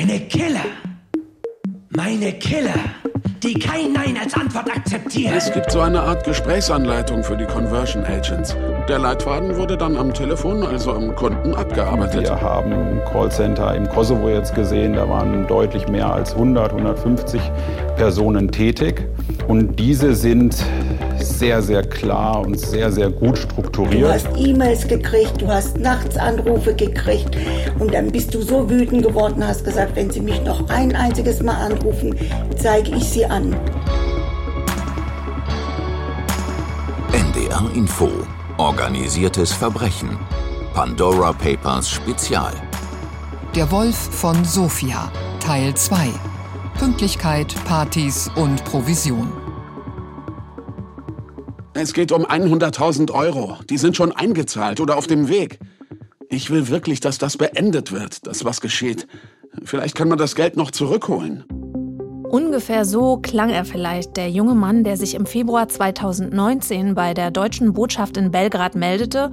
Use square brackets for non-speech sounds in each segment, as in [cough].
Meine Killer. Meine Killer, die kein Nein als Antwort akzeptieren. Es gibt so eine Art Gesprächsanleitung für die Conversion Agents. Der Leitfaden wurde dann am Telefon, also am Kunden, abgearbeitet. Wir haben ein Callcenter im Kosovo jetzt gesehen, da waren deutlich mehr als 100, 150 Personen tätig. Und diese sind sehr, sehr klar und sehr, sehr gut strukturiert. Du hast E-Mails gekriegt, du hast nachts Anrufe gekriegt und dann bist du so wütend geworden, hast gesagt, wenn sie mich noch ein einziges Mal anrufen, zeige ich sie an. NDR Info. Organisiertes Verbrechen. Pandora Papers Spezial. Der Wolf von Sofia, Teil 2. Pünktlichkeit, Partys und Provision. Es geht um 100.000 Euro. Die sind schon eingezahlt oder auf dem Weg. Ich will wirklich, dass das beendet wird, das was geschieht. Vielleicht kann man das Geld noch zurückholen. Ungefähr so klang er vielleicht, der junge Mann, der sich im Februar 2019 bei der deutschen Botschaft in Belgrad meldete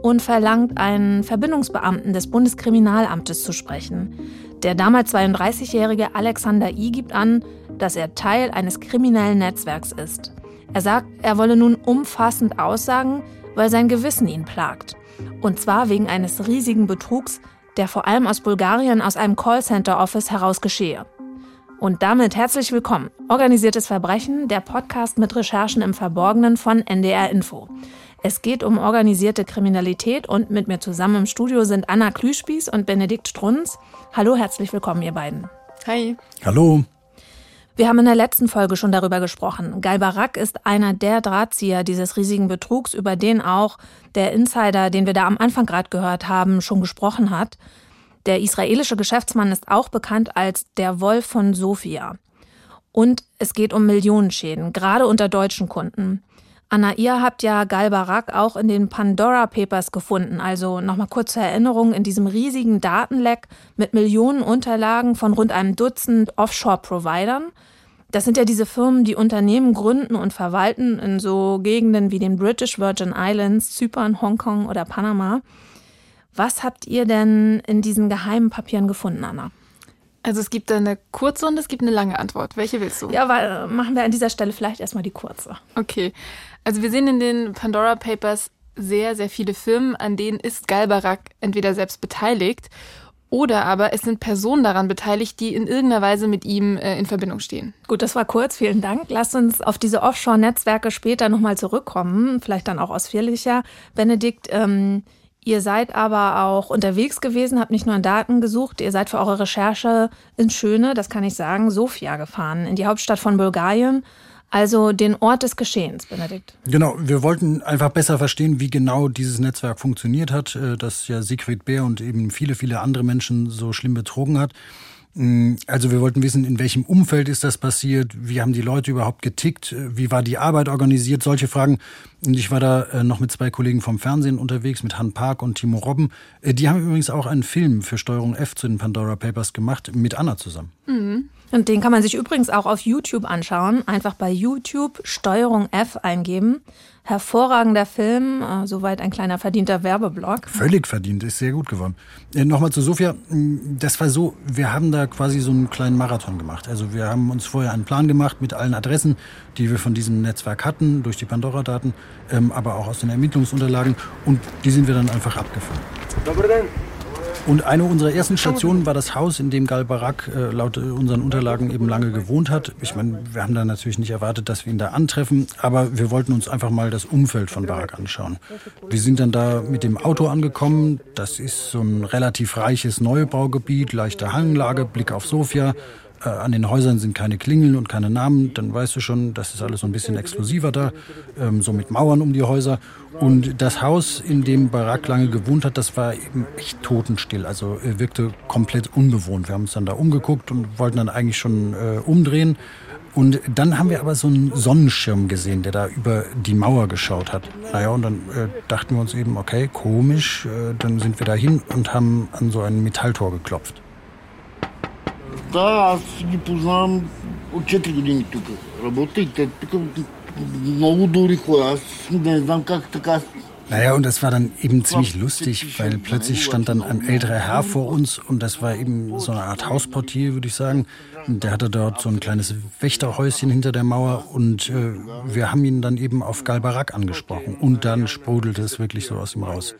und verlangt, einen Verbindungsbeamten des Bundeskriminalamtes zu sprechen. Der damals 32-jährige Alexander I gibt an, dass er Teil eines kriminellen Netzwerks ist. Er sagt, er wolle nun umfassend aussagen, weil sein Gewissen ihn plagt. Und zwar wegen eines riesigen Betrugs, der vor allem aus Bulgarien aus einem Callcenter-Office heraus geschehe. Und damit herzlich willkommen. Organisiertes Verbrechen, der Podcast mit Recherchen im Verborgenen von NDR Info. Es geht um organisierte Kriminalität und mit mir zusammen im Studio sind Anna Klüspieß und Benedikt Strunz. Hallo, herzlich willkommen, ihr beiden. Hi. Hallo. Wir haben in der letzten Folge schon darüber gesprochen. Galbarak ist einer der Drahtzieher dieses riesigen Betrugs, über den auch der Insider, den wir da am Anfang gerade gehört haben, schon gesprochen hat. Der israelische Geschäftsmann ist auch bekannt als der Wolf von Sofia. Und es geht um Millionenschäden, gerade unter deutschen Kunden. Anna, ihr habt ja Galbarak auch in den Pandora Papers gefunden. Also nochmal kurz zur Erinnerung, in diesem riesigen Datenleck mit Millionen Unterlagen von rund einem Dutzend Offshore-Providern. Das sind ja diese Firmen, die Unternehmen gründen und verwalten in so Gegenden wie den British Virgin Islands, Zypern, Hongkong oder Panama. Was habt ihr denn in diesen geheimen Papieren gefunden, Anna? Also es gibt eine kurze und es gibt eine lange Antwort. Welche willst du? Ja, aber machen wir an dieser Stelle vielleicht erstmal die kurze. Okay. Also wir sehen in den Pandora Papers sehr, sehr viele Firmen, an denen ist Galbarak entweder selbst beteiligt oder aber es sind Personen daran beteiligt, die in irgendeiner Weise mit ihm äh, in Verbindung stehen. Gut, das war kurz, vielen Dank. Lasst uns auf diese Offshore-Netzwerke später nochmal zurückkommen, vielleicht dann auch ausführlicher. Benedikt, ähm, ihr seid aber auch unterwegs gewesen, habt nicht nur an Daten gesucht, ihr seid für eure Recherche ins Schöne, das kann ich sagen, Sofia gefahren, in die Hauptstadt von Bulgarien also den Ort des Geschehens, Benedikt. Genau, wir wollten einfach besser verstehen, wie genau dieses Netzwerk funktioniert hat, äh, das ja Siegfried Bär und eben viele, viele andere Menschen so schlimm betrogen hat. Mm, also wir wollten wissen, in welchem Umfeld ist das passiert, wie haben die Leute überhaupt getickt, wie war die Arbeit organisiert, solche Fragen. Und ich war da äh, noch mit zwei Kollegen vom Fernsehen unterwegs, mit Han Park und Timo Robben. Äh, die haben übrigens auch einen Film für Steuerung F zu den Pandora Papers gemacht, mit Anna zusammen. Mhm. Und den kann man sich übrigens auch auf YouTube anschauen. Einfach bei YouTube Steuerung F eingeben. Hervorragender Film, äh, soweit ein kleiner verdienter Werbeblock. Völlig verdient, ist sehr gut geworden. Äh, Nochmal zu Sophia, mm, das war so, wir haben da quasi so einen kleinen Marathon gemacht. Also wir haben uns vorher einen Plan gemacht mit allen Adressen, die wir von diesem Netzwerk hatten, durch die Pandora-Daten, ähm, aber auch aus den Ermittlungsunterlagen und die sind wir dann einfach abgefahren. Und eine unserer ersten Stationen war das Haus, in dem Gal Barak äh, laut unseren Unterlagen eben lange gewohnt hat. Ich meine, wir haben da natürlich nicht erwartet, dass wir ihn da antreffen, aber wir wollten uns einfach mal das Umfeld von Barak anschauen. Wir sind dann da mit dem Auto angekommen. Das ist so ein relativ reiches Neubaugebiet, leichte Hanglage, Blick auf Sofia. Äh, an den Häusern sind keine Klingeln und keine Namen, dann weißt du schon, das ist alles so ein bisschen exklusiver da, ähm, so mit Mauern um die Häuser. Und das Haus, in dem Barack lange gewohnt hat, das war eben echt totenstill, also äh, wirkte komplett unbewohnt. Wir haben uns dann da umgeguckt und wollten dann eigentlich schon äh, umdrehen. Und dann haben wir aber so einen Sonnenschirm gesehen, der da über die Mauer geschaut hat. Naja, und dann äh, dachten wir uns eben, okay, komisch. Äh, dann sind wir da hin und haben an so ein Metalltor geklopft. Да, аз ги познавам от 4 години тук. Работя и те тук много добри хора. Аз не знам как така Naja, und das war dann eben ziemlich lustig, weil plötzlich stand dann ein älterer Herr vor uns und das war eben so eine Art Hausportier, würde ich sagen. Der hatte dort so ein kleines Wächterhäuschen hinter der Mauer und äh, wir haben ihn dann eben auf Galbarak angesprochen und dann sprudelte es wirklich so aus ihm raus.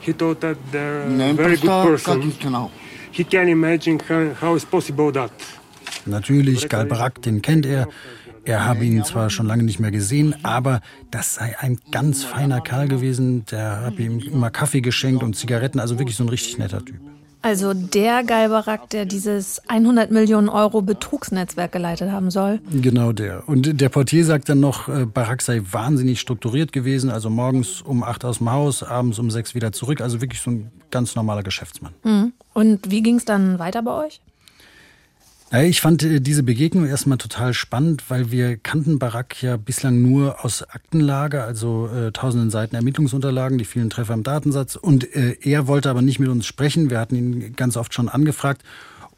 He thought that they're a very good person. He can imagine how it's possible that. Natürlich, Galbarak, den kennt er. Er habe ihn zwar schon lange nicht mehr gesehen, aber das sei ein ganz feiner Kerl gewesen. Der habe ihm immer Kaffee geschenkt und Zigaretten, also wirklich so ein richtig netter Typ. Also der Galbarak, der dieses 100 Millionen Euro Betrugsnetzwerk geleitet haben soll. Genau der. Und der Portier sagt dann noch, äh, Barak sei wahnsinnig strukturiert gewesen. Also morgens um acht aus dem Haus, abends um sechs wieder zurück. Also wirklich so ein ganz normaler Geschäftsmann. Mhm. Und wie ging es dann weiter bei euch? Ich fand äh, diese Begegnung erstmal total spannend, weil wir kannten Barack ja bislang nur aus Aktenlage, also äh, tausenden Seiten Ermittlungsunterlagen, die vielen Treffer im Datensatz. Und äh, er wollte aber nicht mit uns sprechen. Wir hatten ihn ganz oft schon angefragt.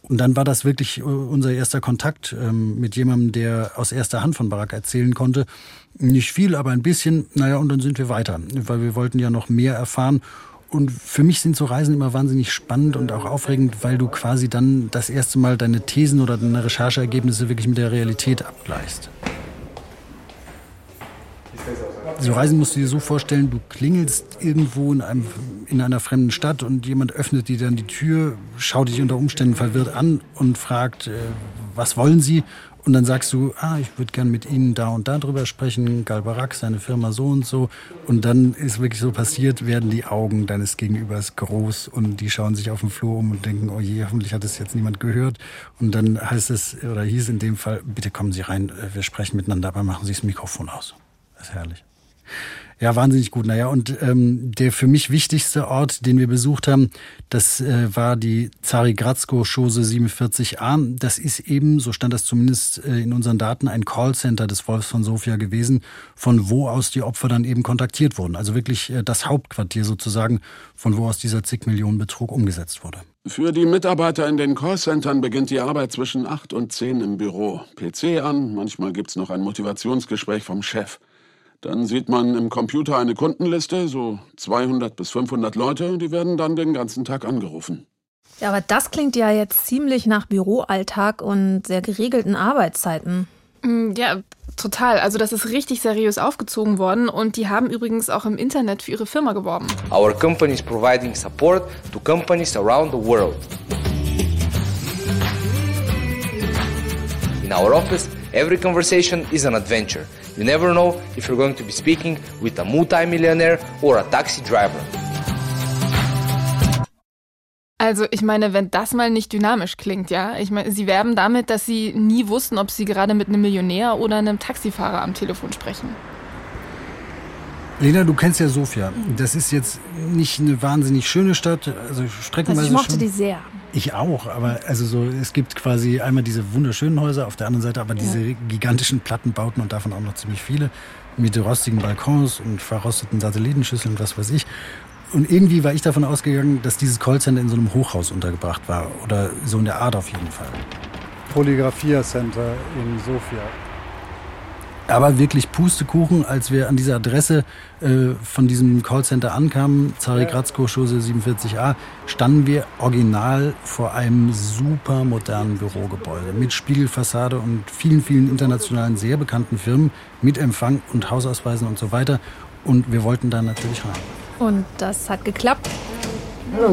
Und dann war das wirklich äh, unser erster Kontakt ähm, mit jemandem, der aus erster Hand von Barack erzählen konnte. Nicht viel, aber ein bisschen. Naja, und dann sind wir weiter, weil wir wollten ja noch mehr erfahren. Und für mich sind so Reisen immer wahnsinnig spannend und auch aufregend, weil du quasi dann das erste Mal deine Thesen oder deine Rechercheergebnisse wirklich mit der Realität abgleichst. So Reisen musst du dir so vorstellen, du klingelst irgendwo in, einem, in einer fremden Stadt und jemand öffnet dir dann die Tür, schaut dich unter Umständen verwirrt an und fragt, äh, was wollen Sie? Und dann sagst du, ah, ich würde gern mit Ihnen da und da drüber sprechen, Galbarak, seine Firma so und so. Und dann ist wirklich so passiert, werden die Augen deines Gegenübers groß und die schauen sich auf dem Flur um und denken, oh je, hoffentlich hat es jetzt niemand gehört. Und dann heißt es, oder hieß in dem Fall, bitte kommen Sie rein, wir sprechen miteinander, aber machen Sie das Mikrofon aus. Das ist herrlich. Ja, wahnsinnig gut. Naja, und ähm, der für mich wichtigste Ort, den wir besucht haben, das äh, war die Zarigradsko-Schose 47a. Das ist eben, so stand das zumindest äh, in unseren Daten, ein Callcenter des Wolfs von Sofia gewesen, von wo aus die Opfer dann eben kontaktiert wurden. Also wirklich äh, das Hauptquartier sozusagen, von wo aus dieser zig Millionen Betrug umgesetzt wurde. Für die Mitarbeiter in den Callcentern beginnt die Arbeit zwischen acht und zehn im Büro. PC an, manchmal gibt's noch ein Motivationsgespräch vom Chef. Dann sieht man im Computer eine Kundenliste, so 200 bis 500 Leute, die werden dann den ganzen Tag angerufen. Ja, aber das klingt ja jetzt ziemlich nach Büroalltag und sehr geregelten Arbeitszeiten. Mm, ja, total. Also das ist richtig seriös aufgezogen worden und die haben übrigens auch im Internet für ihre Firma geworben. Our company is providing support to companies around the world. In our office, every conversation is an adventure. You never know if you're going to be speaking with a multimillionaire or a taxi driver. Also ich meine, wenn das mal nicht dynamisch klingt, ja. Ich meine, sie werben damit, dass sie nie wussten, ob sie gerade mit einem Millionär oder einem Taxifahrer am Telefon sprechen. Lena, du kennst ja Sofia. Das ist jetzt nicht eine wahnsinnig schöne Stadt, also streckenweise also ich mochte schon. die sehr. Ich auch, aber also so, es gibt quasi einmal diese wunderschönen Häuser, auf der anderen Seite aber diese ja. gigantischen Plattenbauten und davon auch noch ziemlich viele mit rostigen Balkons und verrosteten Satellitenschüsseln und was weiß ich. Und irgendwie war ich davon ausgegangen, dass dieses Callcenter in so einem Hochhaus untergebracht war oder so in der Art auf jeden Fall. Polygraphia Center in Sofia. Aber wirklich Pustekuchen, als wir an dieser Adresse äh, von diesem Callcenter ankamen, Zarigradsko-Schose 47a, standen wir original vor einem super modernen Bürogebäude mit Spiegelfassade und vielen, vielen internationalen sehr bekannten Firmen mit Empfang und Hausausweisen und so weiter. Und wir wollten da natürlich rein. Und das hat geklappt. Ja,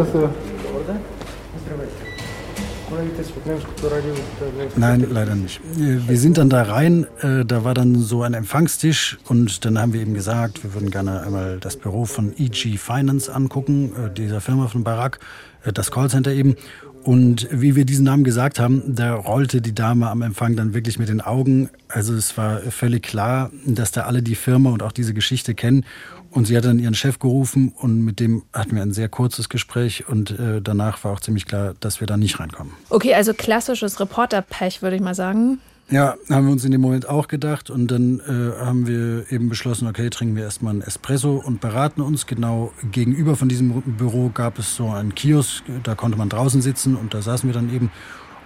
Nein, leider nicht. Wir sind dann da rein, äh, da war dann so ein Empfangstisch und dann haben wir eben gesagt, wir würden gerne einmal das Büro von EG Finance angucken, äh, dieser Firma von Barack, äh, das Callcenter eben. Und wie wir diesen Namen gesagt haben, da rollte die Dame am Empfang dann wirklich mit den Augen. Also es war völlig klar, dass da alle die Firma und auch diese Geschichte kennen. Und sie hat dann ihren Chef gerufen und mit dem hatten wir ein sehr kurzes Gespräch und äh, danach war auch ziemlich klar, dass wir da nicht reinkommen. Okay, also klassisches Reporter-Pech, würde ich mal sagen. Ja, haben wir uns in dem Moment auch gedacht und dann äh, haben wir eben beschlossen, okay, trinken wir erstmal einen Espresso und beraten uns. Genau gegenüber von diesem Büro gab es so einen Kiosk, da konnte man draußen sitzen und da saßen wir dann eben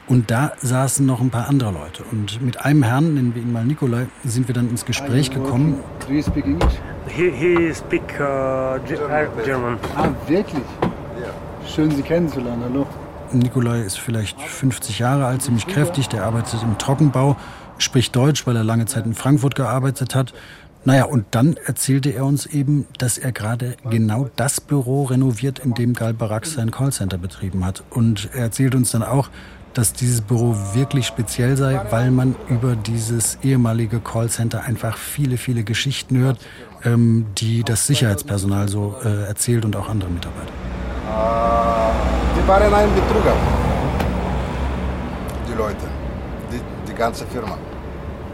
Und da saßen noch ein paar andere Leute. Und mit einem Herrn, nennen wir ihn mal Nikolai, sind wir dann ins Gespräch gekommen. Do you speak English? He, he speak uh, German. Ah, wirklich? Schön, Sie kennenzulernen. Hallo. Nikolai ist vielleicht 50 Jahre alt, ziemlich kräftig. Der arbeitet im Trockenbau, spricht Deutsch, weil er lange Zeit in Frankfurt gearbeitet hat. Naja, und dann erzählte er uns eben, dass er gerade genau das Büro renoviert, in dem Gal Barak sein Callcenter betrieben hat. Und er erzählt uns dann auch, dass dieses Büro wirklich speziell sei, weil man über dieses ehemalige Callcenter einfach viele, viele Geschichten hört, ähm, die das Sicherheitspersonal so äh, erzählt und auch andere Mitarbeiter. Die waren ein Betrüger. Die Leute, die, die ganze Firma.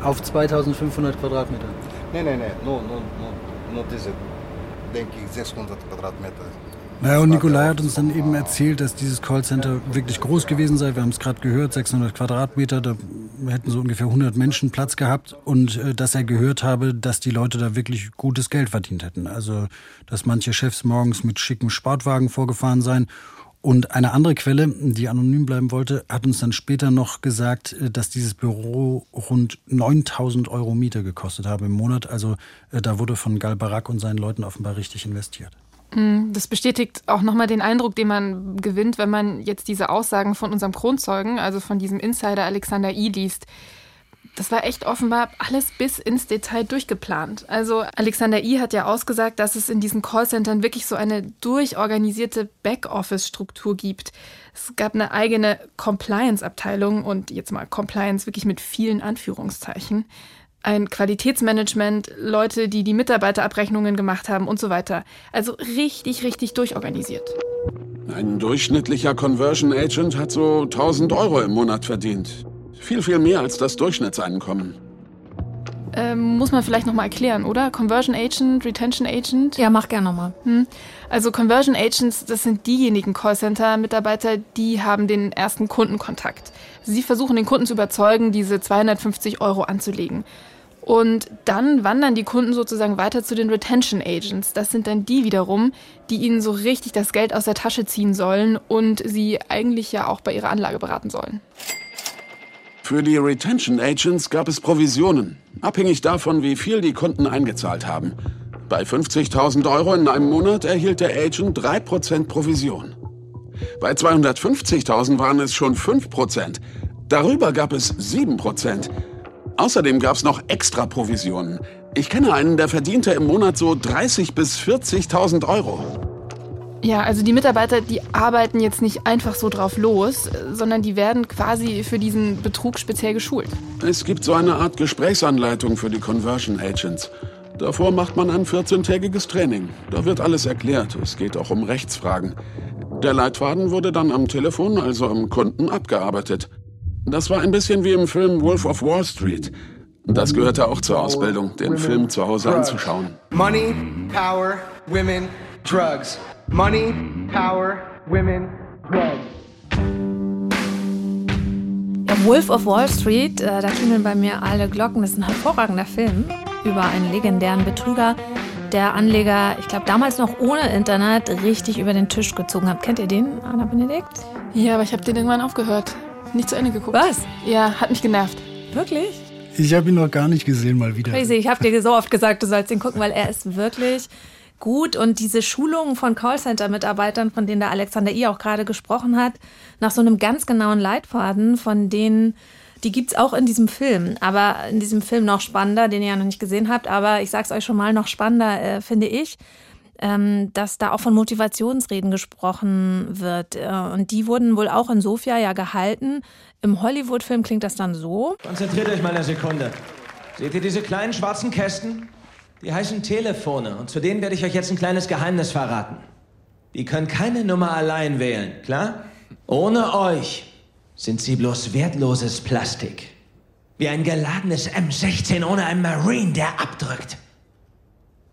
Auf 2500 Quadratmeter. Nein, nein, nein, nur, nur, nur, nur diese, denke ich, 600 Quadratmeter. Naja, und Nikolai hat uns dann eben erzählt, dass dieses Callcenter wirklich groß gewesen sei. Wir haben es gerade gehört, 600 Quadratmeter, da hätten so ungefähr 100 Menschen Platz gehabt. Und äh, dass er gehört habe, dass die Leute da wirklich gutes Geld verdient hätten. Also, dass manche Chefs morgens mit schicken Sportwagen vorgefahren seien. Und eine andere Quelle, die anonym bleiben wollte, hat uns dann später noch gesagt, äh, dass dieses Büro rund 9000 Euro Miete gekostet habe im Monat. Also äh, da wurde von Gal Barak und seinen Leuten offenbar richtig investiert. Mm, das bestätigt auch nochmal den Eindruck, den man gewinnt, wenn man jetzt diese Aussagen von unserem Kronzeugen, also von diesem Insider Alexander I. liest. Das war echt offenbar alles bis ins Detail durchgeplant. Also Alexander I. hat ja ausgesagt, dass es in diesen Callcentern wirklich so eine durchorganisierte Backoffice-Struktur gibt. Es gab eine eigene Compliance-Abteilung und jetzt mal Compliance wirklich mit vielen Anführungszeichen ein Qualitätsmanagement, Leute, die die Mitarbeiterabrechnungen gemacht haben und so weiter. Also richtig, richtig durchorganisiert. Ein durchschnittlicher Conversion Agent hat so 1000 Euro im Monat verdient. Viel, viel mehr als das Durchschnittseinkommen. Ähm, muss man vielleicht nochmal erklären, oder? Conversion Agent, Retention Agent? Ja, mach gerne nochmal. Hm. Also Conversion Agents, das sind diejenigen Callcenter-Mitarbeiter, die haben den ersten Kundenkontakt. Sie versuchen den Kunden zu überzeugen, diese 250 Euro anzulegen. Und dann wandern die Kunden sozusagen weiter zu den Retention Agents. Das sind dann die wiederum, die ihnen so richtig das Geld aus der Tasche ziehen sollen und sie eigentlich ja auch bei ihrer Anlage beraten sollen. Für die Retention Agents gab es Provisionen, abhängig davon, wie viel die Kunden eingezahlt haben. Bei 50.000 Euro in einem Monat erhielt der Agent 3% Provision. Bei 250.000 waren es schon 5%. Darüber gab es 7%. Außerdem gab es noch extra Provisionen. Ich kenne einen, der verdiente im Monat so 30.000 bis 40.000 Euro. Ja, also die Mitarbeiter, die arbeiten jetzt nicht einfach so drauf los, sondern die werden quasi für diesen Betrug speziell geschult. Es gibt so eine Art Gesprächsanleitung für die Conversion Agents. Davor macht man ein 14-tägiges Training. Da wird alles erklärt. Es geht auch um Rechtsfragen. Der Leitfaden wurde dann am Telefon, also am Kunden, abgearbeitet. Das war ein bisschen wie im Film Wolf of Wall Street. Das gehörte auch zur Ausbildung, den Film zu Hause anzuschauen. Money, Power, Women, Drugs. Money, Power, Women, Drugs. Ja, Wolf of Wall Street, äh, da klingeln bei mir alle Glocken. Das ist ein hervorragender Film über einen legendären Betrüger, der Anleger, ich glaube damals noch ohne Internet, richtig über den Tisch gezogen hat. Kennt ihr den, Anna Benedikt? Ja, aber ich habe den irgendwann aufgehört. Nicht zu Ende geguckt. Was? Ja, hat mich genervt. Wirklich? Ich habe ihn noch gar nicht gesehen, mal wieder. Crazy, ich habe dir so oft gesagt, du sollst ihn gucken, weil er ist wirklich gut und diese Schulungen von Callcenter-Mitarbeitern, von denen der Alexander I. auch gerade gesprochen hat, nach so einem ganz genauen Leitfaden, von denen die gibt's auch in diesem Film, aber in diesem Film noch spannender, den ihr ja noch nicht gesehen habt, aber ich sag's euch schon mal, noch spannender äh, finde ich, ähm, dass da auch von Motivationsreden gesprochen wird. Äh, und die wurden wohl auch in Sofia ja gehalten. Im Hollywood-Film klingt das dann so. Konzentriert euch mal eine Sekunde. Seht ihr diese kleinen schwarzen Kästen? Die heißen Telefone und zu denen werde ich euch jetzt ein kleines Geheimnis verraten. Die können keine Nummer allein wählen, klar? Ohne euch sind sie bloß wertloses Plastik. Wie ein geladenes M16 ohne einen Marine, der abdrückt.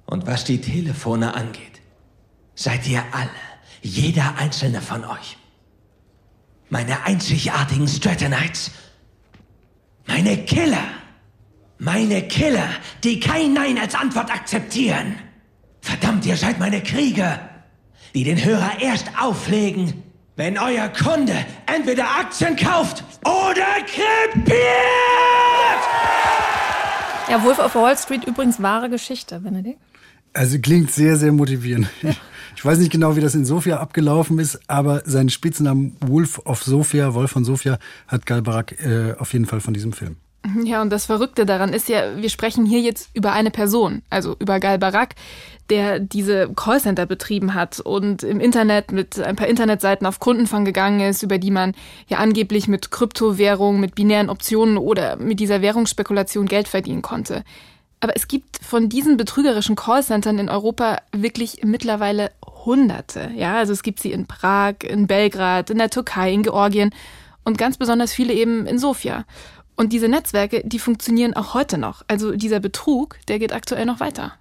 Und was die Telefone angeht, seid ihr alle, jeder einzelne von euch, meine einzigartigen Stratonites, meine Killer, meine Killer, die kein Nein als Antwort akzeptieren. Verdammt, ihr seid meine Krieger, die den Hörer erst auflegen, wenn euer Kunde entweder Aktien kauft oder krepiert! Ja, Wolf of Wall Street übrigens wahre Geschichte, Benedikt. Also klingt sehr, sehr motivierend. Ich weiß nicht genau, wie das in Sofia abgelaufen ist, aber seinen Spitznamen Wolf of Sofia, Wolf von Sofia, hat Galbarak äh, auf jeden Fall von diesem Film. Ja, und das Verrückte daran ist ja, wir sprechen hier jetzt über eine Person, also über Gal Barak, der diese Callcenter betrieben hat und im Internet mit ein paar Internetseiten auf Kundenfang gegangen ist, über die man ja angeblich mit Kryptowährungen, mit binären Optionen oder mit dieser Währungsspekulation Geld verdienen konnte. Aber es gibt von diesen betrügerischen Callcentern in Europa wirklich mittlerweile Hunderte. Ja, also es gibt sie in Prag, in Belgrad, in der Türkei, in Georgien und ganz besonders viele eben in Sofia. Und diese Netzwerke, die funktionieren auch heute noch. Also dieser Betrug, der geht aktuell noch weiter.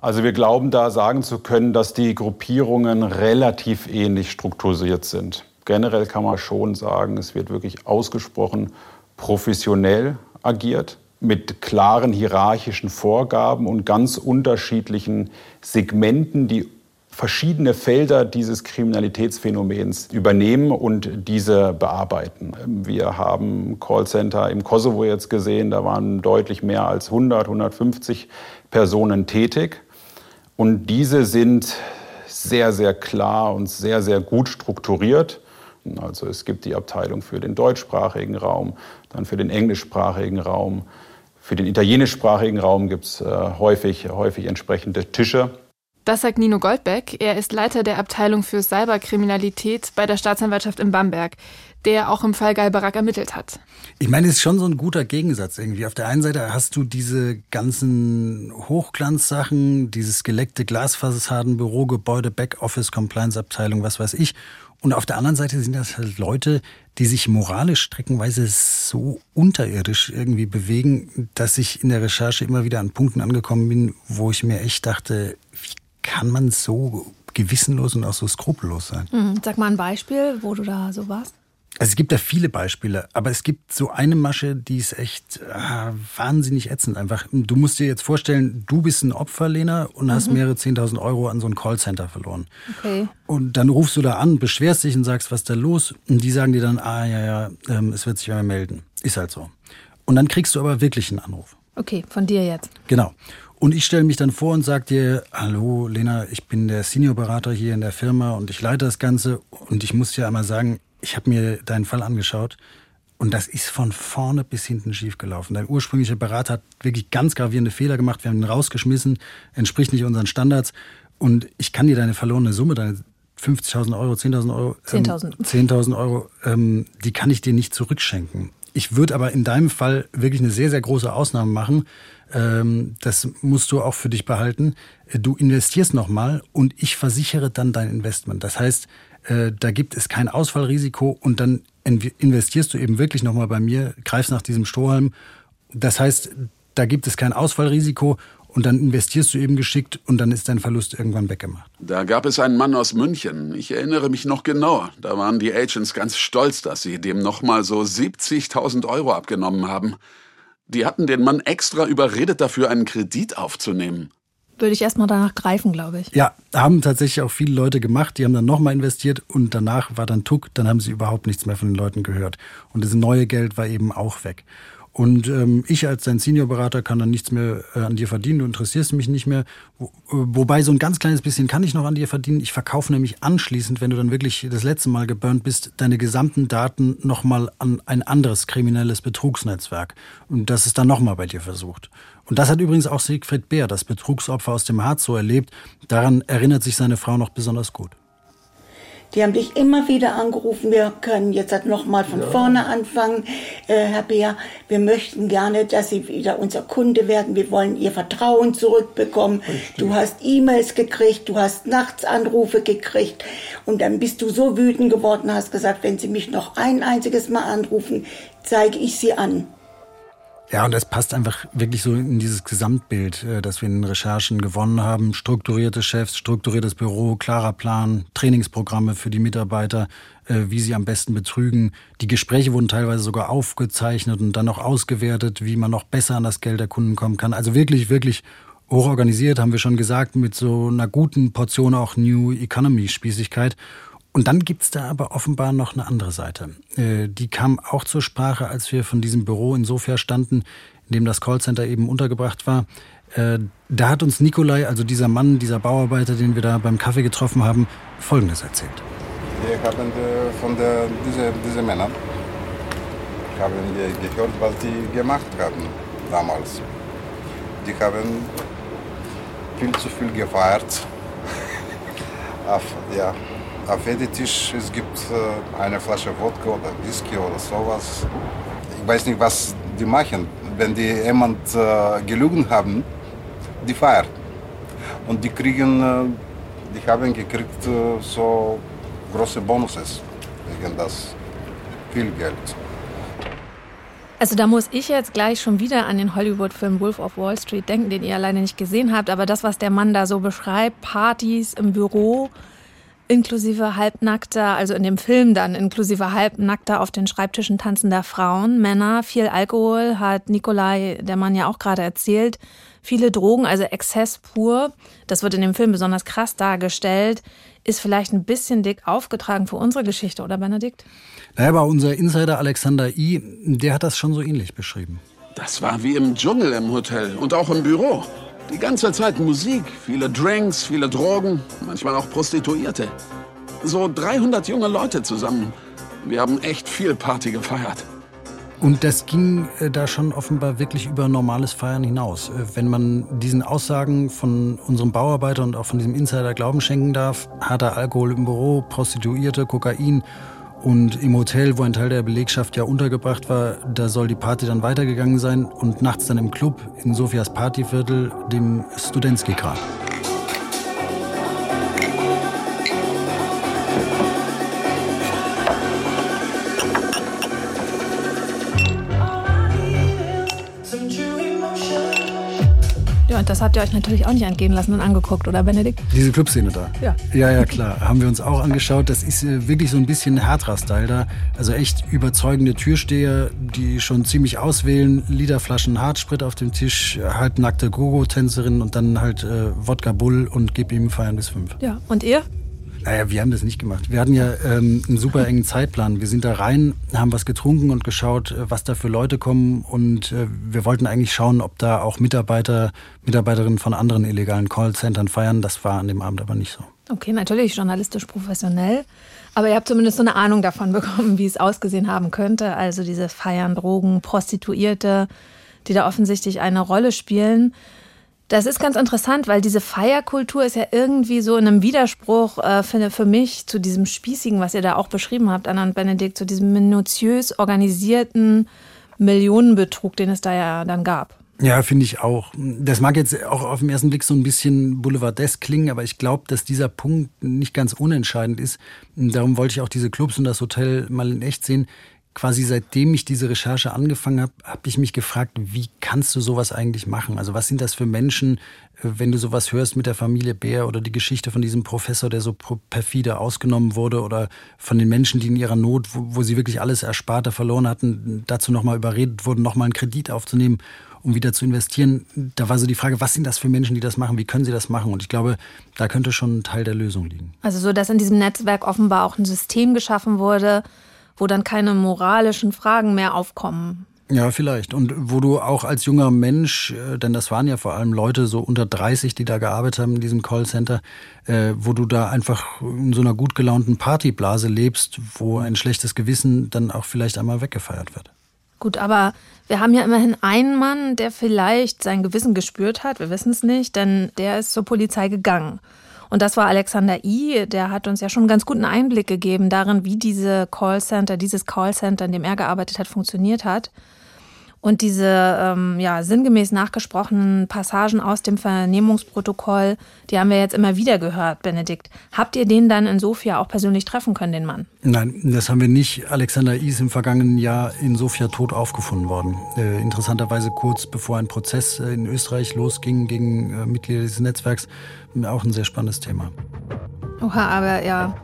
Also wir glauben da sagen zu können, dass die Gruppierungen relativ ähnlich strukturiert sind. Generell kann man schon sagen, es wird wirklich ausgesprochen professionell agiert mit klaren hierarchischen Vorgaben und ganz unterschiedlichen Segmenten, die verschiedene Felder dieses Kriminalitätsphänomens übernehmen und diese bearbeiten. Wir haben Callcenter im Kosovo jetzt gesehen, da waren deutlich mehr als 100, 150 Personen tätig. Und diese sind sehr, sehr klar und sehr, sehr gut strukturiert. Also es gibt die Abteilung für den deutschsprachigen Raum, dann für den englischsprachigen Raum. Für den italienischsprachigen Raum gibt es äh, häufig, häufig entsprechende Tische. Das sagt Nino Goldbeck. Er ist Leiter der Abteilung für Cyberkriminalität bei der Staatsanwaltschaft in Bamberg, der auch im Fall Galbarak ermittelt hat. Ich meine, es ist schon so ein guter Gegensatz irgendwie. Auf der einen Seite hast du diese ganzen Hochglanzsachen, dieses geleckte Glasfassaden, Bürogebäude, Backoffice, Compliance-Abteilung, was weiß ich. Und auf der anderen Seite sind das halt Leute, die sich moralisch streckenweise so unterirdisch irgendwie bewegen, dass ich in der Recherche immer wieder an Punkten angekommen bin, wo ich mir echt dachte, kann man so gewissenlos und auch so skrupellos sein? Mhm. Sag mal ein Beispiel, wo du da so warst. Also es gibt da viele Beispiele, aber es gibt so eine Masche, die ist echt äh, wahnsinnig ätzend einfach. Du musst dir jetzt vorstellen, du bist ein Opfer, Lena, und mhm. hast mehrere 10.000 Euro an so ein Callcenter verloren. Okay. Und dann rufst du da an, beschwerst dich und sagst, was ist da los? Und die sagen dir dann, ah ja, ja, ähm, es wird sich mal melden. Ist halt so. Und dann kriegst du aber wirklich einen Anruf. Okay, von dir jetzt. Genau. Und ich stelle mich dann vor und sage dir, hallo Lena, ich bin der Seniorberater hier in der Firma und ich leite das Ganze. Und ich muss dir einmal sagen, ich habe mir deinen Fall angeschaut und das ist von vorne bis hinten schief gelaufen. Dein ursprünglicher Berater hat wirklich ganz gravierende Fehler gemacht. Wir haben ihn rausgeschmissen, entspricht nicht unseren Standards. Und ich kann dir deine verlorene Summe, deine 50.000 Euro, 10.000 Euro, 10.000 ähm, 10.000 Euro, ähm, die kann ich dir nicht zurückschenken. Ich würde aber in deinem Fall wirklich eine sehr, sehr große Ausnahme machen das musst du auch für dich behalten. Äh, du investierst nochmal und ich versichere dann dein Investment. Das heißt, äh, da gibt es kein Ausfallrisiko und dann investierst du eben wirklich nochmal bei mir, greifst nach diesem Strohhalm. Das heißt, da gibt es kein Ausfallrisiko und dann investierst du eben geschickt und dann ist dein Verlust irgendwann weggemacht. Da gab es einen Mann aus München. Ich erinnere mich noch genau. Da waren die Agents ganz stolz, dass sie dem nochmal so 70.000 Euro abgenommen haben. Die hatten den Mann extra überredet, dafür einen Kredit aufzunehmen. Würde ich erstmal danach greifen, glaube ich. Ja, haben tatsächlich auch viele Leute gemacht. Die haben dann nochmal investiert und danach war dann Tuck. Dann haben sie überhaupt nichts mehr von den Leuten gehört. Und das neue Geld war eben auch weg. Und ähm, ich als dein Seniorberater kann dann nichts mehr äh, an dir verdienen, du interessierst mich nicht mehr. Wo, äh, wobei so ein ganz kleines bisschen kann ich noch an dir verdienen. Ich verkaufe nämlich anschließend, wenn du dann wirklich das letzte Mal geburnt bist, deine gesamten Daten nochmal an ein anderes kriminelles Betrugsnetzwerk. Und das ist dann nochmal bei dir versucht. Und das hat übrigens auch Siegfried Bär, das Betrugsopfer aus dem Harz, so erlebt. Daran erinnert sich seine Frau noch besonders gut. Die haben dich immer wieder angerufen, wir können jetzt halt nochmal von ja. vorne anfangen, äh, Herr Beer. Wir möchten gerne, dass Sie wieder unser Kunde werden. Wir wollen Ihr Vertrauen zurückbekommen. Richtig. Du hast E-Mails gekriegt, du hast nachts Anrufe gekriegt und dann bist du so wütend geworden, hast gesagt, wenn Sie mich noch ein einziges Mal anrufen, zeige ich Sie an. Ja, und das passt einfach wirklich so in dieses Gesamtbild, äh, das wir in den Recherchen gewonnen haben. Strukturierte Chefs, strukturiertes Büro, klarer Plan, Trainingsprogramme für die Mitarbeiter, äh, wie sie am besten betrügen. Die Gespräche wurden teilweise sogar aufgezeichnet und dann noch ausgewertet, wie man noch besser an das Geld der Kunden kommen kann. Also wirklich, wirklich hochorganisiert, haben wir schon gesagt, mit so einer guten Portion auch New Economy Spießigkeit. Und dann gibt es da aber offenbar noch eine andere Seite. Äh, die kam auch zur Sprache, als wir von diesem Büro in Sofia standen, in dem das Callcenter eben untergebracht war. Äh, da hat uns Nikolai, also dieser Mann, dieser Bauarbeiter, den wir da beim Kaffee getroffen haben, Folgendes erzählt. Wir haben von der, diese, diese Männer haben wir gehört, was die gemacht haben damals. Die haben viel zu viel gefeiert. [laughs] auf, ja, auf jedem Tisch es gibt äh, eine Flasche Wodka oder Whisky oder sowas. Ich weiß nicht, was die machen. Wenn die jemand äh, gelogen haben, die feiern. Und die kriegen, äh, die haben gekriegt äh, so große Bonuses wegen das viel Geld. Also da muss ich jetzt gleich schon wieder an den Hollywood-Film Wolf of Wall Street denken, den ihr alleine nicht gesehen habt. Aber das, was der Mann da so beschreibt, Partys im Büro, inklusive halbnackter, also in dem Film dann inklusive halbnackter auf den Schreibtischen tanzender Frauen, Männer, viel Alkohol, hat Nikolai, der Mann ja auch gerade erzählt, viele Drogen, also Exzess pur. Das wird in dem Film besonders krass dargestellt. Ist vielleicht ein bisschen dick aufgetragen für unsere Geschichte, oder Benedikt? Naja, aber unser Insider Alexander I., der hat das schon so ähnlich beschrieben. Das war wie im Dschungel im Hotel und auch im Büro. Die ganze Zeit Musik, viele Drinks, viele Drogen, manchmal auch Prostituierte. So 300 junge Leute zusammen. Wir haben echt viel Party gefeiert. Und das ging äh, da schon offenbar wirklich über normales Feiern hinaus. Äh, wenn man diesen Aussagen von unserem Bauarbeiter und auch von diesem Insider Glauben schenken darf, harter Alkohol im Büro, Prostituierte, Kokain und im Hotel, wo ein Teil der Belegschaft ja untergebracht war, da soll die Party dann weitergegangen sein und nachts dann im Club in Sofias Partyviertel, dem Studentski-Grad. Das habt ihr euch natürlich auch nicht entgehen lassen und angeguckt, oder Benedikt? Diese Clubszene da? Ja. Ja, ja, klar. Haben wir uns auch angeschaut. Das ist äh, wirklich so ein bisschen Hertra-Style da. Also echt überzeugende Türsteher, die schon ziemlich auswählen. Literflaschen Hartsprit auf dem Tisch, halbnackte Gogo-Tänzerin und dann halt äh, Wodka Bull und gib ihm feiern bis fünf. Ja, und ihr? Naja, wir haben das nicht gemacht. Wir hatten ja ähm, einen super engen Zeitplan. Wir sind da rein, haben was getrunken und geschaut, äh, was da für Leute kommen. Und äh, wir wollten eigentlich schauen, ob da auch Mitarbeiter, Mitarbeiterinnen von anderen illegalen Callcentern feiern. Das war an dem Abend aber nicht so. Okay, natürlich journalistisch professionell. Aber ihr habt zumindest so eine Ahnung davon [laughs] bekommen, wie es ausgesehen haben könnte. Also diese Feiern, Drogen, Prostituierte, die da offensichtlich eine Rolle spielen. Das ist ganz interessant, weil diese Feierkultur ist ja irgendwie so in einem Widerspruch äh, für, für mich zu diesem Spießigen, was ihr da auch beschrieben habt, Anna und Benedikt, zu diesem minutiös organisierten Millionenbetrug, den es da ja dann gab. Ja, finde ich auch. Das mag jetzt auch auf den ersten Blick so ein bisschen boulevardesk klingen, aber ich glaube, dass dieser Punkt nicht ganz unentscheidend ist. Darum wollte ich auch diese Clubs und das Hotel mal in echt sehen quasi seitdem ich diese Recherche angefangen habe, habe ich mich gefragt, wie kannst du sowas eigentlich machen? Also was sind das für Menschen, äh, wenn du sowas hörst mit der Familie Bär oder die Geschichte von diesem Professor, der so perfide ausgenommen wurde oder von den Menschen, die in ihrer Not, wo, wo sie wirklich alles Ersparte verloren hatten, dazu nochmal überredet wurden, nochmal einen Kredit aufzunehmen, um wieder zu investieren. Da war so die Frage, was sind das für Menschen, die das machen? Wie können sie das machen? Und ich glaube, da könnte schon ein Teil der Lösung liegen. Also so, dass in diesem Netzwerk offenbar auch ein System geschaffen wurde, wo dann keine moralischen Fragen mehr aufkommen. Ja, vielleicht. Und wo du auch als junger Mensch, äh, denn das waren ja vor allem Leute so unter 30, die da gearbeitet haben in diesem Callcenter, äh, wo du da einfach in so einer gut gelaunten Partyblase lebst, wo ein schlechtes Gewissen dann auch vielleicht einmal weggefeiert wird. Gut, aber wir haben ja immerhin einen Mann, der vielleicht sein Gewissen gespürt hat. Wir wissen es nicht, denn der ist zur Polizei gegangen. Und das war Alexander I., der hat uns ja schon einen ganz guten Einblick gegeben darin, wie diese Callcenter, dieses Callcenter, in dem er gearbeitet hat, funktioniert hat. Und diese ähm, ja, sinngemäß nachgesprochenen Passagen aus dem Vernehmungsprotokoll, die haben wir jetzt immer wieder gehört, Benedikt. Habt ihr den dann in Sofia auch persönlich treffen können, den Mann? Nein, das haben wir nicht. Alexander I. ist im vergangenen Jahr in Sofia tot aufgefunden worden. Äh, interessanterweise kurz bevor ein Prozess äh, in Österreich losging gegen äh, Mitglieder dieses Netzwerks. Auch ein sehr spannendes Thema. Oha, aber ja,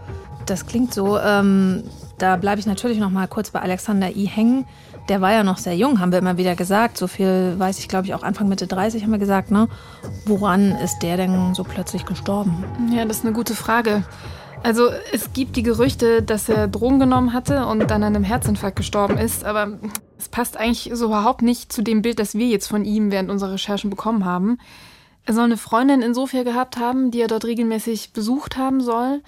das klingt so. Ähm, da bleibe ich natürlich noch mal kurz bei Alexander I. hängen der war ja noch sehr jung, haben wir immer wieder gesagt. So viel weiß ich, glaube ich, auch Anfang Mitte 30 haben wir gesagt, ne? Woran ist der denn so plötzlich gestorben? Ja, das ist eine gute Frage. Also es gibt die Gerüchte, dass er Drogen genommen hatte und dann an einem Herzinfarkt gestorben ist, aber es passt eigentlich so überhaupt nicht zu dem Bild, das wir jetzt von ihm während unserer Recherchen bekommen haben. Er soll eine Freundin in Sofia gehabt haben, die er dort regelmäßig besucht haben soll.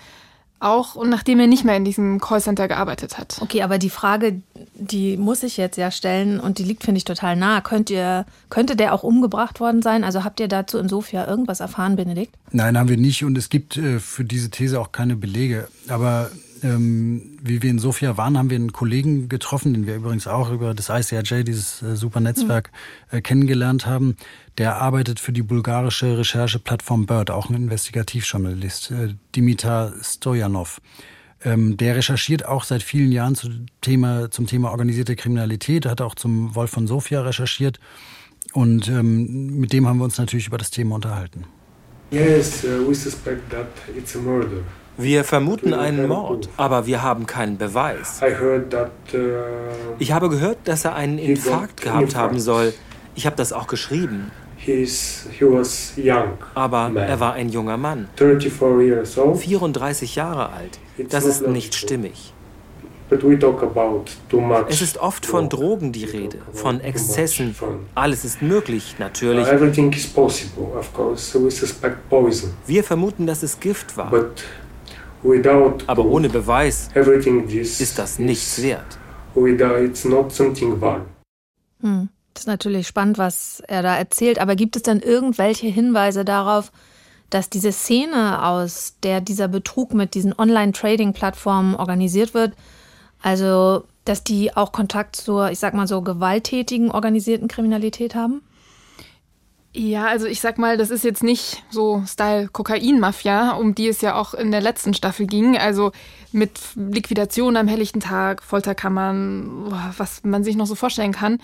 Auch und nachdem er nicht mehr in diesem Callcenter gearbeitet hat. Okay, aber die Frage, die muss ich jetzt ja stellen und die liegt, finde ich, total nah. Könnt ihr, könnte der auch umgebracht worden sein? Also habt ihr dazu in Sofia irgendwas erfahren, Benedikt? Nein, haben wir nicht und es gibt äh, für diese These auch keine Belege. Aber ähm, wie wir in Sofia waren, haben wir einen Kollegen getroffen, den wir übrigens auch über das ICRJ, dieses äh, super Netzwerk, mhm. äh, kennengelernt haben. Der arbeitet für die bulgarische Rechercheplattform Bird, auch ein Investigativjournalist, äh, Dimitar Stojanov. Ähm, der recherchiert auch seit vielen Jahren zu Thema, zum Thema organisierte Kriminalität, hat auch zum Wolf von Sofia recherchiert. Und ähm, mit dem haben wir uns natürlich über das Thema unterhalten. Yes, uh, we suspect that it's a murder. Wir vermuten einen Mord, aber wir haben keinen Beweis. Uh, ich habe gehört, dass er einen Infarkt gehabt haben soll. Ich habe das auch geschrieben. Aber er war ein junger Mann. 34 Jahre alt. Das ist nicht stimmig. Es ist oft von Drogen die Rede, von Exzessen. Alles ist möglich, natürlich. Wir vermuten, dass es Gift war. Aber ohne Beweis ist das nichts wert. Hm. Das ist natürlich spannend, was er da erzählt. Aber gibt es denn irgendwelche Hinweise darauf, dass diese Szene, aus der dieser Betrug mit diesen Online-Trading-Plattformen organisiert wird, also dass die auch Kontakt zur, ich sag mal so, gewalttätigen organisierten Kriminalität haben? Ja, also ich sag mal, das ist jetzt nicht so Style Kokain-Mafia, um die es ja auch in der letzten Staffel ging. Also mit Liquidation am helllichten Tag, Folterkammern, was man sich noch so vorstellen kann.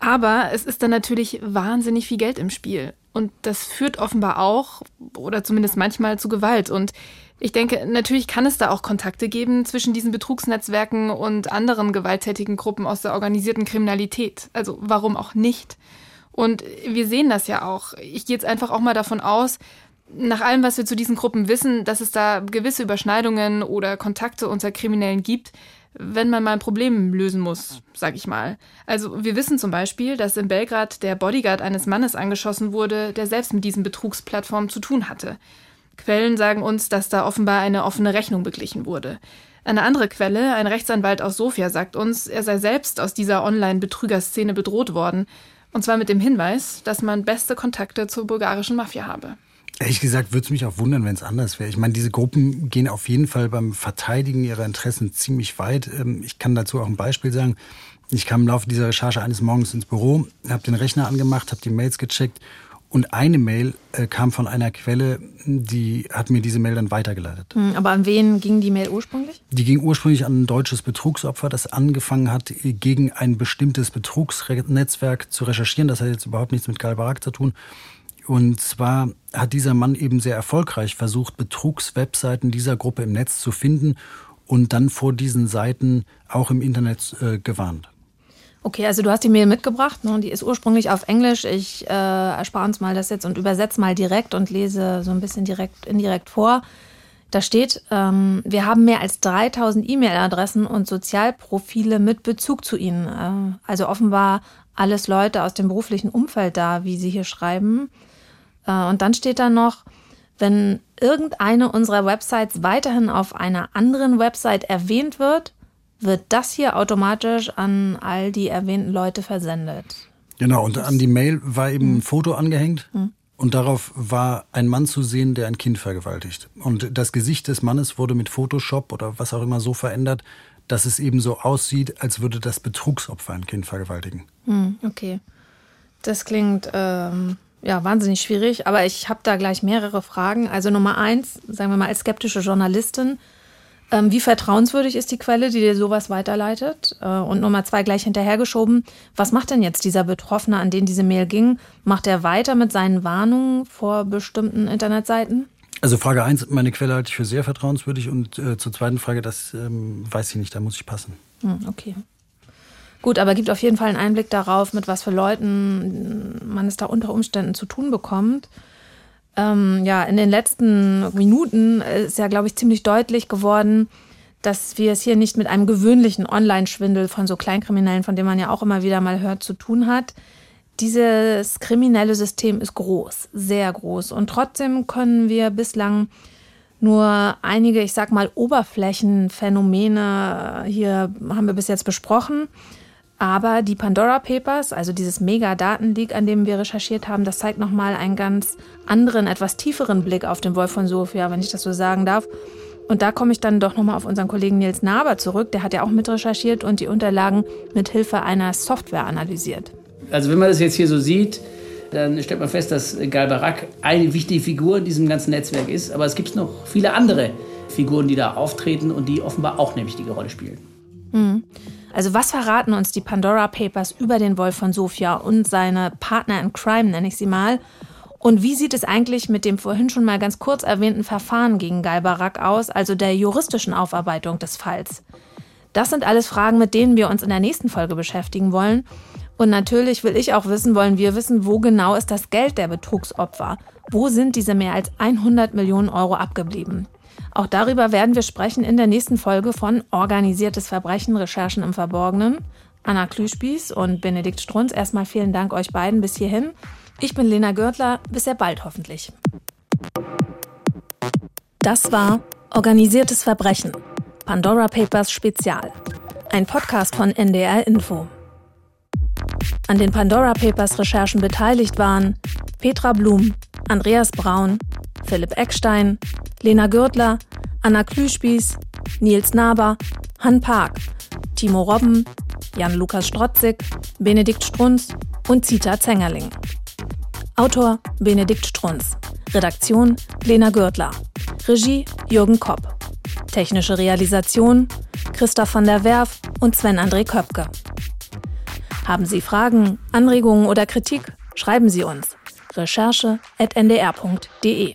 Aber es ist dann natürlich wahnsinnig viel Geld im Spiel. Und das führt offenbar auch, oder zumindest manchmal, zu Gewalt. Und ich denke, natürlich kann es da auch Kontakte geben zwischen diesen Betrugsnetzwerken und anderen gewalttätigen Gruppen aus der organisierten Kriminalität. Also warum auch nicht? Und wir sehen das ja auch. Ich gehe jetzt einfach auch mal davon aus, nach allem, was wir zu diesen Gruppen wissen, dass es da gewisse Überschneidungen oder Kontakte unter Kriminellen gibt, wenn man mal ein Problem lösen muss, sag ich mal. Also wir wissen zum Beispiel, dass in Belgrad der Bodyguard eines Mannes angeschossen wurde, der selbst mit diesen Betrugsplattformen zu tun hatte. Quellen sagen uns, dass da offenbar eine offene Rechnung beglichen wurde. Eine andere Quelle, ein Rechtsanwalt aus Sofia, sagt uns, er sei selbst aus dieser Online-Betrügerszene bedroht worden. Und zwar mit dem Hinweis, dass man beste Kontakte zur bulgarischen Mafia habe. Ehrlich gesagt würde es mich auch wundern, wenn es anders wäre. Ich meine, diese Gruppen gehen auf jeden Fall beim Verteidigen ihrer Interessen ziemlich weit. Ähm, ich kann dazu auch ein Beispiel sagen. Ich kam im Laufe dieser Recherche eines Morgens ins Büro, habe den Rechner angemacht, habe die Mails gecheckt und eine Mail äh, kam von einer Quelle, die hat mir diese Mail dann weitergeleitet. Hm, aber an wen ging die Mail ursprünglich? Die ging ursprünglich an ein deutsches Betrugsopfer, das angefangen hat, gegen ein bestimmtes Betrugsnetzwerk zu recherchieren. Das hat jetzt überhaupt nichts mit Galbarak zu tun. Und zwar hat dieser Mann eben sehr erfolgreich versucht, Betrugswebseiten dieser Gruppe im Netz zu finden und dann vor diesen Seiten auch im Internet äh, gewarnt. Okay, also du hast die Mail mitgebracht, ne? die ist ursprünglich auf Englisch. Ich äh, erspare uns mal das jetzt und übersetze mal direkt und lese so ein bisschen direkt indirekt vor. Da steht, ähm, wir haben mehr als 3000 E-Mail-Adressen und Sozialprofile mit Bezug zu ihnen. Äh, also offenbar alles Leute aus dem beruflichen Umfeld da, wie sie hier schreiben. Äh, und dann steht da noch, wenn irgendeine unserer Websites weiterhin auf einer anderen Website erwähnt wird, wird das hier automatisch an all die erwähnten Leute versendet. Genau, und an die Mail war eben ein Foto angehängt. Mhm. Und darauf war ein Mann zu sehen, der ein Kind vergewaltigt. Und das Gesicht des Mannes wurde mit Photoshop oder was auch immer so verändert, dass es eben so aussieht, als würde das Betrugsopfer ein Kind vergewaltigen. Hm, okay. Das klingt ähm, ja, wahnsinnig schwierig, aber ich habe da gleich mehrere Fragen. Also Nummer eins, sagen wir mal als skeptische Journalistin, ähm, wie vertrauenswürdig ist die Quelle, die dir sowas weiterleitet? Äh, und Nummer zwei gleich hinterhergeschoben, was macht denn jetzt dieser Betroffene, an den diese Mail ging? Macht er weiter mit seinen Warnungen vor bestimmten Internetseiten? Also Frage eins, meine Quelle halte ich für sehr vertrauenswürdig und äh, zur zweiten Frage, das ähm, weiß ich nicht, da muss ich passen. Hm, okay. Gut, aber gibt auf jeden Fall einen Einblick darauf, mit was für Leuten man es da unter Umständen zu tun bekommt. Ähm, ja, in den letzten Minuten ist ja, glaube ich, ziemlich deutlich geworden, dass wir es hier nicht mit einem gewöhnlichen Online-Schwindel von so Kleinkriminellen, von dem man ja auch immer wieder mal hört, zu tun hat. Dieses kriminelle System ist groß, sehr groß. Und trotzdem können wir bislang nur einige, ich sag mal, Oberflächenphänomene hier haben wir bis jetzt besprochen. Aber die Pandora Papers, also dieses Mega-Datenleak, an dem wir recherchiert haben, das zeigt nochmal einen ganz anderen, etwas tieferen Blick auf den Wolf von Sofia, wenn ich das so sagen darf. Und da komme ich dann doch nochmal auf unseren Kollegen Nils Naber zurück. Der hat ja auch mit recherchiert und die Unterlagen mit Hilfe einer Software analysiert. Also wenn man das jetzt hier so sieht, dann stellt man fest, dass Gal Barak eine wichtige Figur in diesem ganzen Netzwerk ist. Aber es gibt noch viele andere Figuren, die da auftreten und die offenbar auch eine wichtige Rolle spielen. Mhm. Also was verraten uns die Pandora Papers über den Wolf von Sofia und seine Partner in Crime, nenne ich sie mal? Und wie sieht es eigentlich mit dem vorhin schon mal ganz kurz erwähnten Verfahren gegen Gal Barak aus, also der juristischen Aufarbeitung des Falls? Das sind alles Fragen, mit denen wir uns in der nächsten Folge beschäftigen wollen. Und natürlich will ich auch wissen, wollen wir wissen, wo genau ist das Geld der Betrugsopfer? Wo sind diese mehr als 100 Millionen Euro abgeblieben? Auch darüber werden wir sprechen in der nächsten Folge von Organisiertes Verbrechen, Recherchen im Verborgenen. Anna Klüspieß und Benedikt Strunz, erstmal vielen Dank euch beiden bis hierhin. Ich bin Lena Görtler, bis sehr bald hoffentlich. Das war Organisiertes Verbrechen, Pandora Papers Spezial. Ein Podcast von NDR Info. An den Pandora Papers Recherchen beteiligt waren Petra Blum, Andreas Braun, Philipp Eckstein, Lena Gürtler, Anna Klüspieß, Nils Naber, Han Park, Timo Robben, Jan-Lukas Strotzig, Benedikt Strunz und Zita Zengerling. Autor Benedikt Strunz. Redaktion Lena Gürtler. Regie Jürgen Kopp. Technische Realisation Christoph von der Werf und Sven André Köpke. Haben Sie Fragen, Anregungen oder Kritik? Schreiben Sie uns. Recherche.ndr.de